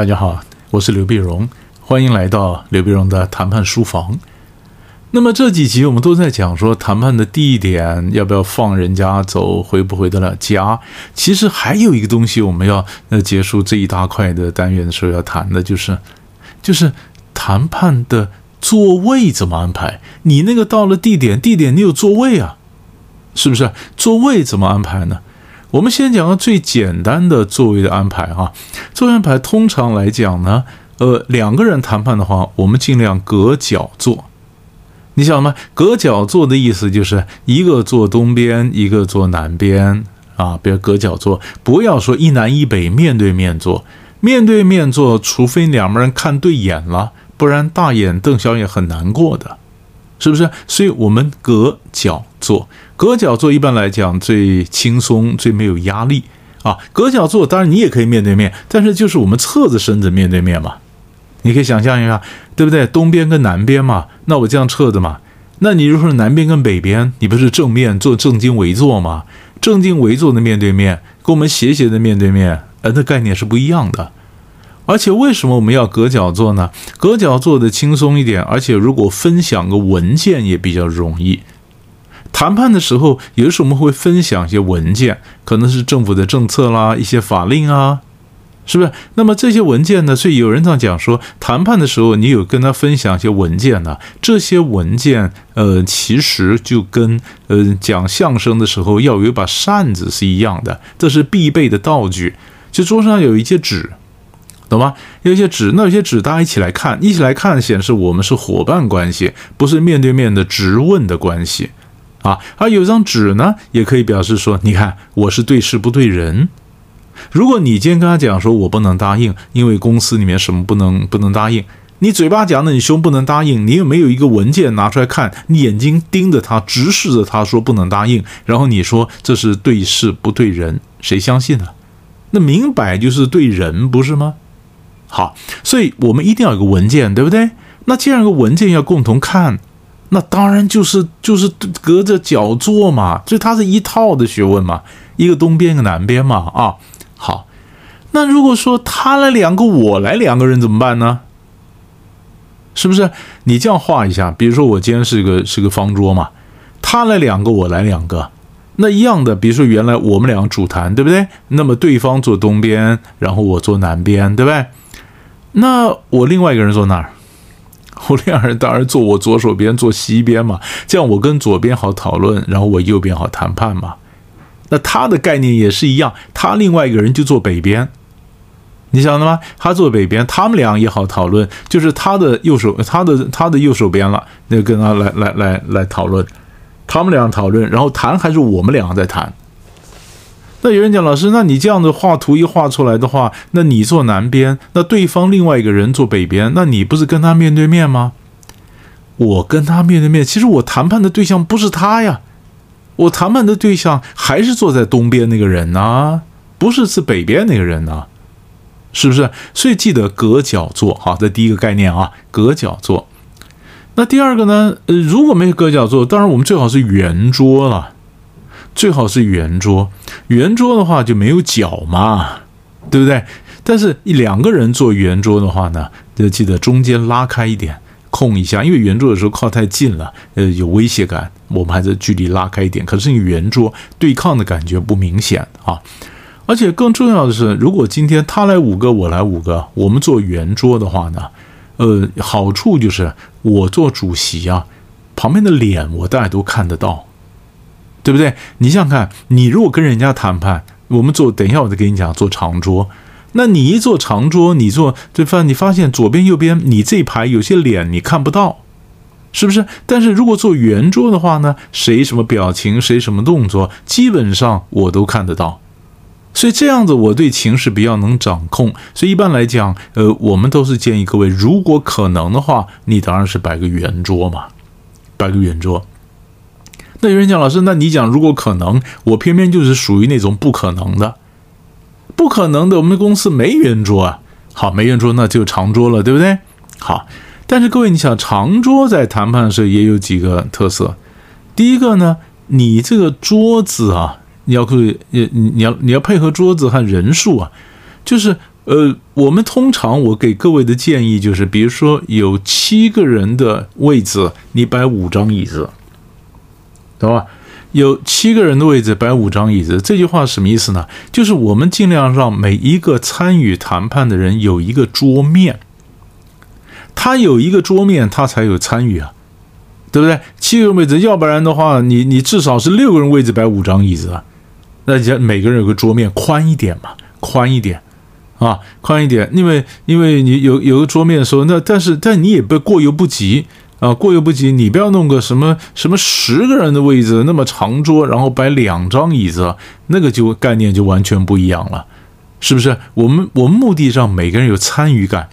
大家好，我是刘碧荣，欢迎来到刘碧荣的谈判书房。那么这几集我们都在讲说谈判的地点要不要放人家走，回不回得了家。其实还有一个东西，我们要呃结束这一大块的单元的时候要谈的，就是就是谈判的座位怎么安排。你那个到了地点，地点你有座位啊，是不是？座位怎么安排呢？我们先讲个最简单的座位的安排哈。座位安排通常来讲呢，呃，两个人谈判的话，我们尽量隔角坐。你晓得吗？隔角坐的意思就是一个坐东边，一个坐南边啊。比如隔角坐，不要说一南一北面对面坐，面对面坐，除非两个人看对眼了，不然大眼瞪小眼很难过的，是不是？所以我们隔角坐。隔角坐一般来讲最轻松、最没有压力啊。隔角坐当然你也可以面对面，但是就是我们侧着身子面对面嘛。你可以想象一下，对不对？东边跟南边嘛，那我这样侧着嘛。那你如果是南边跟北边，你不是正面做正襟危坐吗？正襟危坐的面对面，跟我们斜斜的面对面，呃，那概念是不一样的。而且为什么我们要隔角坐呢？隔角坐的轻松一点，而且如果分享个文件也比较容易。谈判的时候，有的时候我们会分享一些文件，可能是政府的政策啦，一些法令啊，是不是？那么这些文件呢？所以有人这样讲说，谈判的时候你有跟他分享一些文件呢？这些文件，呃，其实就跟呃讲相声的时候要有一把扇子是一样的，这是必备的道具。就桌上有一些纸，懂吗？有一些纸，那有些纸大家一起来看，一起来看显示我们是伙伴关系，不是面对面的直问的关系。啊，而有张纸呢，也可以表示说，你看我是对事不对人。如果你今天跟他讲说，我不能答应，因为公司里面什么不能不能答应，你嘴巴讲的，你胸不能答应，你又没有一个文件拿出来看，你眼睛盯着他，直视着他说不能答应，然后你说这是对事不对人，谁相信呢？那明摆就是对人，不是吗？好，所以我们一定要有个文件，对不对？那既然有个文件要共同看。那当然就是就是隔着角坐嘛，所以它是一套的学问嘛，一个东边一个南边嘛啊。好，那如果说他来两个，我来两个人怎么办呢？是不是？你这样画一下，比如说我今天是个是个方桌嘛，他来两个，我来两个，那一样的，比如说原来我们两个主谈，对不对？那么对方坐东边，然后我坐南边，对不对？那我另外一个人坐哪儿？我两人当然坐我左手边，坐西边嘛，这样我跟左边好讨论，然后我右边好谈判嘛。那他的概念也是一样，他另外一个人就坐北边，你晓得吗？他坐北边，他们俩也好讨论，就是他的右手，他的他的右手边了，那跟他来来来来讨论，他们俩讨论，然后谈还是我们两个在谈。那有人讲老师，那你这样子画图一画出来的话，那你坐南边，那对方另外一个人坐北边，那你不是跟他面对面吗？我跟他面对面，其实我谈判的对象不是他呀，我谈判的对象还是坐在东边那个人呢，不是是北边那个人呢，是不是？所以记得隔角坐，好，这第一个概念啊，隔角坐。那第二个呢？呃，如果没有隔角坐，当然我们最好是圆桌了。最好是圆桌，圆桌的话就没有角嘛，对不对？但是两个人坐圆桌的话呢，就记得中间拉开一点，空一下，因为圆桌的时候靠太近了，呃，有威胁感，我们还是距离拉开一点。可是你圆桌对抗的感觉不明显啊，而且更重要的是，如果今天他来五个，我来五个，我们坐圆桌的话呢，呃，好处就是我做主席啊，旁边的脸我大家都看得到。对不对？你想想看，你如果跟人家谈判，我们坐，等一下我再跟你讲，坐长桌。那你一坐长桌，你坐对方，你发现左边右边你这一排有些脸你看不到，是不是？但是如果坐圆桌的话呢，谁什么表情，谁什么动作，基本上我都看得到。所以这样子，我对情势比较能掌控。所以一般来讲，呃，我们都是建议各位，如果可能的话，你当然是摆个圆桌嘛，摆个圆桌。那有人讲老师，那你讲如果可能，我偏偏就是属于那种不可能的，不可能的。我们公司没圆桌啊，好，没圆桌那就长桌了，对不对？好，但是各位，你想长桌在谈判的时候也有几个特色。第一个呢，你这个桌子啊，你要可以，你你要你要配合桌子和人数啊，就是呃，我们通常我给各位的建议就是，比如说有七个人的位置，你摆五张椅子，懂吧？有七个人的位置摆五张椅子，这句话什么意思呢？就是我们尽量让每一个参与谈判的人有一个桌面，他有一个桌面，他才有参与啊，对不对？七个位置，要不然的话，你你至少是六个人位置摆五张椅子啊，那就每个人有个桌面，宽一点嘛，宽一点啊，宽一点，因为因为你有有个桌面的时候，那但是但你也不过犹不及。啊，过犹不及，你不要弄个什么什么十个人的位置那么长桌，然后摆两张椅子，那个就概念就完全不一样了，是不是？我们我们目的让每个人有参与感。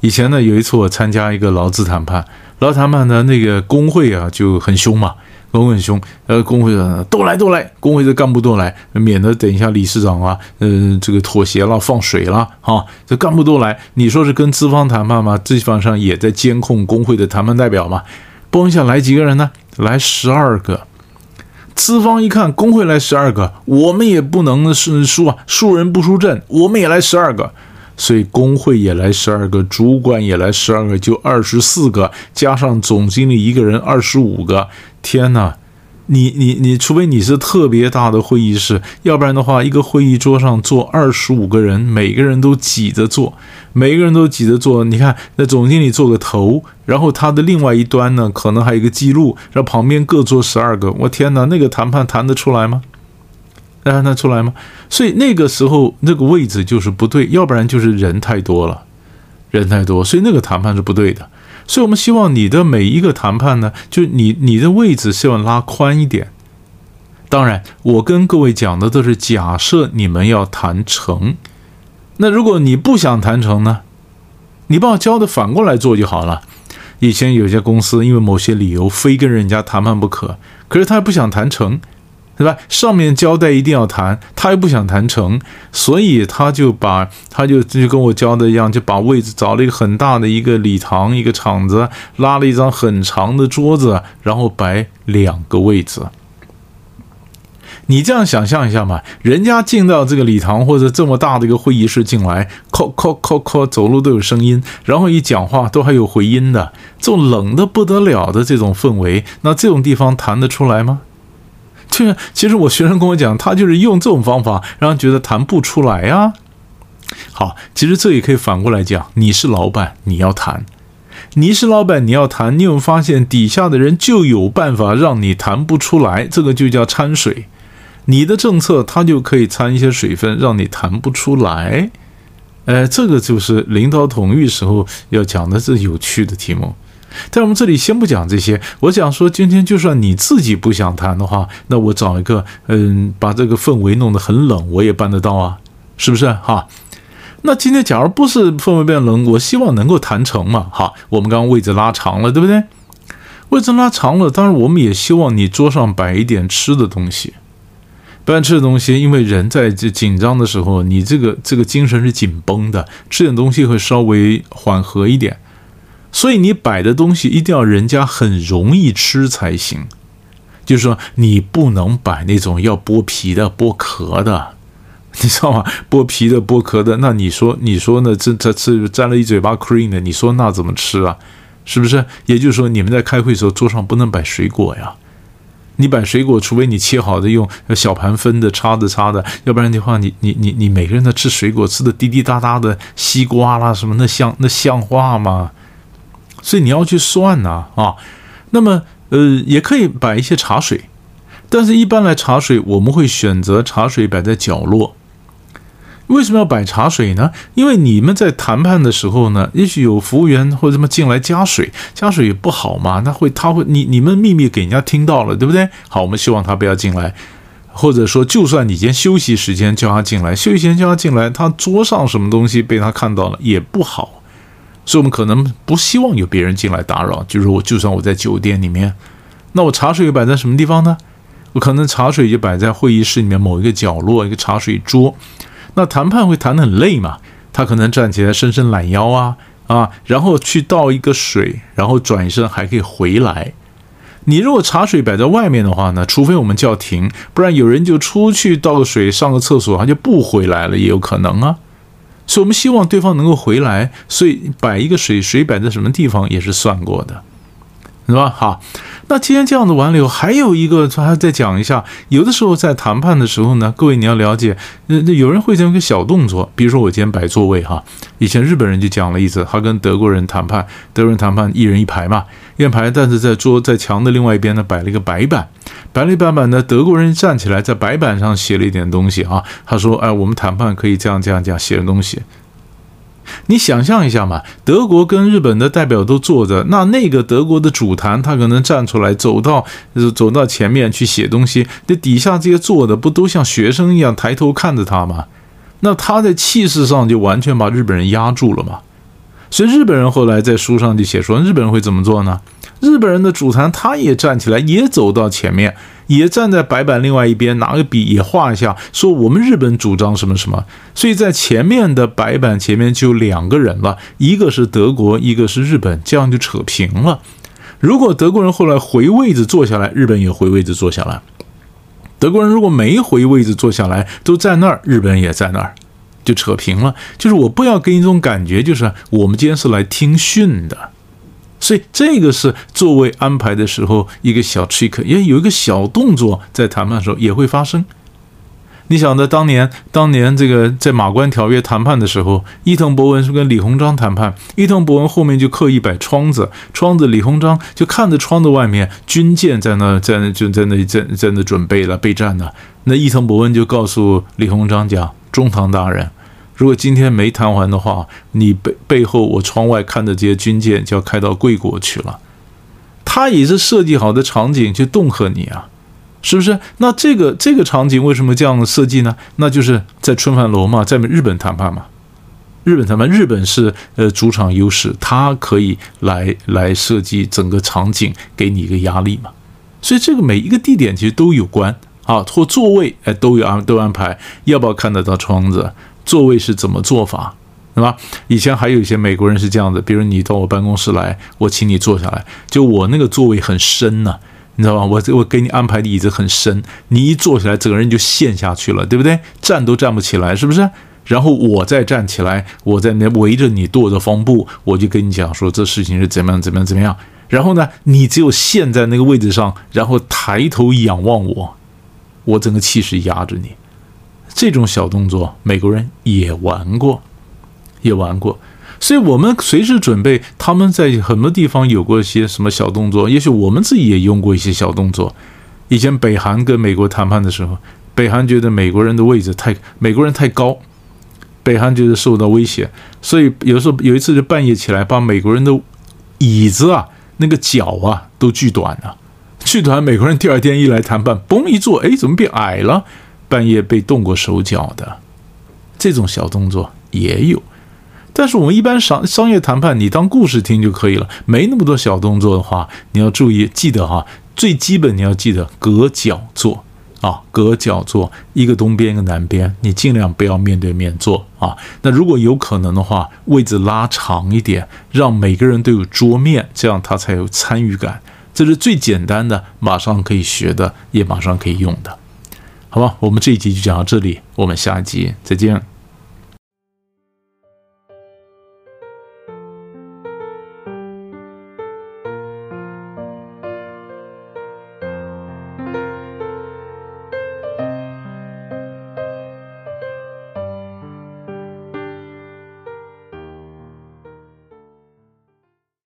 以前呢，有一次我参加一个劳资谈判，劳资谈判呢，那个工会啊就很凶嘛。工会很凶，呃，工会的都来都来，工会的干部都来，免得等一下理事长啊，嗯，这个妥协了，放水了，哈，这干部都来。你说是跟资方谈判吗？资方上也在监控工会的谈判代表嘛？嘣一下来几个人呢？来十二个。资方一看工会来十二个，我们也不能是输啊，输人不输阵，我们也来十二个。所以工会也来十二个，主管也来十二个，就二十四个，加上总经理一个人二十五个。天哪，你你你，除非你是特别大的会议室，要不然的话，一个会议桌上坐二十五个人，每个人都挤着坐，每个人都挤着坐。你看，那总经理坐个头，然后他的另外一端呢，可能还有一个记录，然后旁边各坐十二个。我天哪，那个谈判谈得出来吗？谈得出来吗？所以那个时候那个位置就是不对，要不然就是人太多了，人太多，所以那个谈判是不对的。所以我们希望你的每一个谈判呢，就你你的位置希望拉宽一点。当然，我跟各位讲的都是假设你们要谈成。那如果你不想谈成呢，你把我教的反过来做就好了。以前有些公司因为某些理由非跟人家谈判不可，可是他不想谈成。对吧？上面交代一定要谈，他又不想谈成，所以他就把他就就跟我教的一样，就把位置找了一个很大的一个礼堂，一个场子，拉了一张很长的桌子，然后摆两个位置。你这样想象一下嘛，人家进到这个礼堂或者这么大的一个会议室进来，叩叩叩叩，走路都有声音，然后一讲话都还有回音的，这种冷的不得了的这种氛围，那这种地方谈得出来吗？这其实我学生跟我讲，他就是用这种方法，让人觉得谈不出来呀。好，其实这也可以反过来讲，你是老板，你要谈；你是老板，你要谈。你有发现底下的人就有办法让你谈不出来，这个就叫掺水。你的政策他就可以掺一些水分，让你谈不出来。哎，这个就是领导统御时候要讲的这有趣的题目。在我们这里先不讲这些，我想说今天就算你自己不想谈的话，那我找一个，嗯，把这个氛围弄得很冷，我也办得到啊，是不是哈？那今天假如不是氛围变冷，我希望能够谈成嘛，哈，我们刚刚位置拉长了，对不对？位置拉长了，当然我们也希望你桌上摆一点吃的东西，摆吃的东西，因为人在这紧张的时候，你这个这个精神是紧绷的，吃点东西会稍微缓和一点。所以你摆的东西一定要人家很容易吃才行，就是说你不能摆那种要剥皮的、剥壳的，你知道吗？剥皮的、剥壳的，那你说你说呢？这这这沾了一嘴巴 cream 的，你说那怎么吃啊？是不是？也就是说，你们在开会的时候桌上不能摆水果呀。你摆水果，除非你切好的用小盘分的、叉子叉的，要不然的话，你你你你每个人都吃水果吃的滴滴答答的，西瓜啦什么，那像那像话吗？所以你要去算呐啊，那么呃也可以摆一些茶水，但是一般来茶水我们会选择茶水摆在角落。为什么要摆茶水呢？因为你们在谈判的时候呢，也许有服务员或者什么进来加水，加水也不好嘛，那会他会你你们秘密给人家听到了，对不对？好，我们希望他不要进来，或者说就算你今天休息时间叫他进来，休息时间叫他进来，他桌上什么东西被他看到了也不好。所以，我们可能不希望有别人进来打扰。就是我，就算我在酒店里面，那我茶水又摆在什么地方呢？我可能茶水就摆在会议室里面某一个角落，一个茶水桌。那谈判会谈得很累嘛？他可能站起来伸伸懒腰啊啊，然后去倒一个水，然后转身还可以回来。你如果茶水摆在外面的话呢？除非我们叫停，不然有人就出去倒个水，上个厕所，他就不回来了，也有可能啊。所以我们希望对方能够回来，所以摆一个水水摆在什么地方也是算过的，是吧？好。那既然这样子完了以后，还有一个，他再讲一下。有的时候在谈判的时候呢，各位你要了解，那那有人会这样一个小动作，比如说我今天摆座位哈，以前日本人就讲了一次，他跟德国人谈判，德国人谈判一人一排嘛，一人排，但是在桌在墙的另外一边呢摆了一个白板，摆了一白板呢，德国人站起来在白板上写了一点东西啊，他说，哎，我们谈判可以这样这样这样写的东西。你想象一下嘛，德国跟日本的代表都坐着，那那个德国的主坛他可能站出来，走到走到前面去写东西，这底下这些坐的不都像学生一样抬头看着他吗？那他在气势上就完全把日本人压住了嘛。所以日本人后来在书上就写说，日本人会怎么做呢？日本人的主坛他也站起来，也走到前面。也站在白板另外一边，拿个笔也画一下，说我们日本主张什么什么。所以在前面的白板前面就两个人了，一个是德国，一个是日本，这样就扯平了。如果德国人后来回位子坐下来，日本也回位子坐下来。德国人如果没回位子坐下来，都在那儿，日本也在那儿，就扯平了。就是我不要给你一种感觉，就是我们今天是来听训的。所以这个是座位安排的时候一个小 trick，也有一个小动作，在谈判的时候也会发生。你想的当年，当年这个在马关条约谈判的时候，伊藤博文是跟李鸿章谈判，伊藤博文后面就刻意摆窗子，窗子李鸿章就看着窗子外面军舰在那在那就在那在在那准备了备战呢。那伊藤博文就告诉李鸿章讲：“中堂大人。”如果今天没谈完的话，你背背后我窗外看的这些军舰就要开到贵国去了。他也是设计好的场景去恫吓你啊，是不是？那这个这个场景为什么这样设计呢？那就是在春帆楼嘛，在日本谈判嘛。日本谈判，日本是呃主场优势，他可以来来设计整个场景，给你一个压力嘛。所以这个每一个地点其实都有关啊，或座位哎都有安都安排，要不要看得到窗子？座位是怎么做法，对吧？以前还有一些美国人是这样的，比如你到我办公室来，我请你坐下来，就我那个座位很深呢，你知道吧？我我给你安排的椅子很深，你一坐下来，整个人就陷下去了，对不对？站都站不起来，是不是？然后我再站起来，我在那围着你跺着方步，我就跟你讲说这事情是怎么样怎么样怎么样。然后呢，你只有陷在那个位置上，然后抬头仰望我，我整个气势压着你。这种小动作，美国人也玩过，也玩过，所以我们随时准备。他们在很多地方有过一些什么小动作，也许我们自己也用过一些小动作。以前北韩跟美国谈判的时候，北韩觉得美国人的位置太美国人太高，北韩觉得受到威胁，所以有时候有一次就半夜起来，把美国人的椅子啊那个脚啊都锯短了，剧团。美国人第二天一来谈判，嘣一坐，哎，怎么变矮了？半夜被动过手脚的，这种小动作也有，但是我们一般商商业谈判，你当故事听就可以了，没那么多小动作的话，你要注意，记得哈，最基本你要记得隔角坐啊，隔角坐，一个东边一个南边，你尽量不要面对面坐啊。那如果有可能的话，位置拉长一点，让每个人都有桌面，这样他才有参与感。这是最简单的，马上可以学的，也马上可以用的。好吧，我们这一集就讲到这里，我们下一集再见。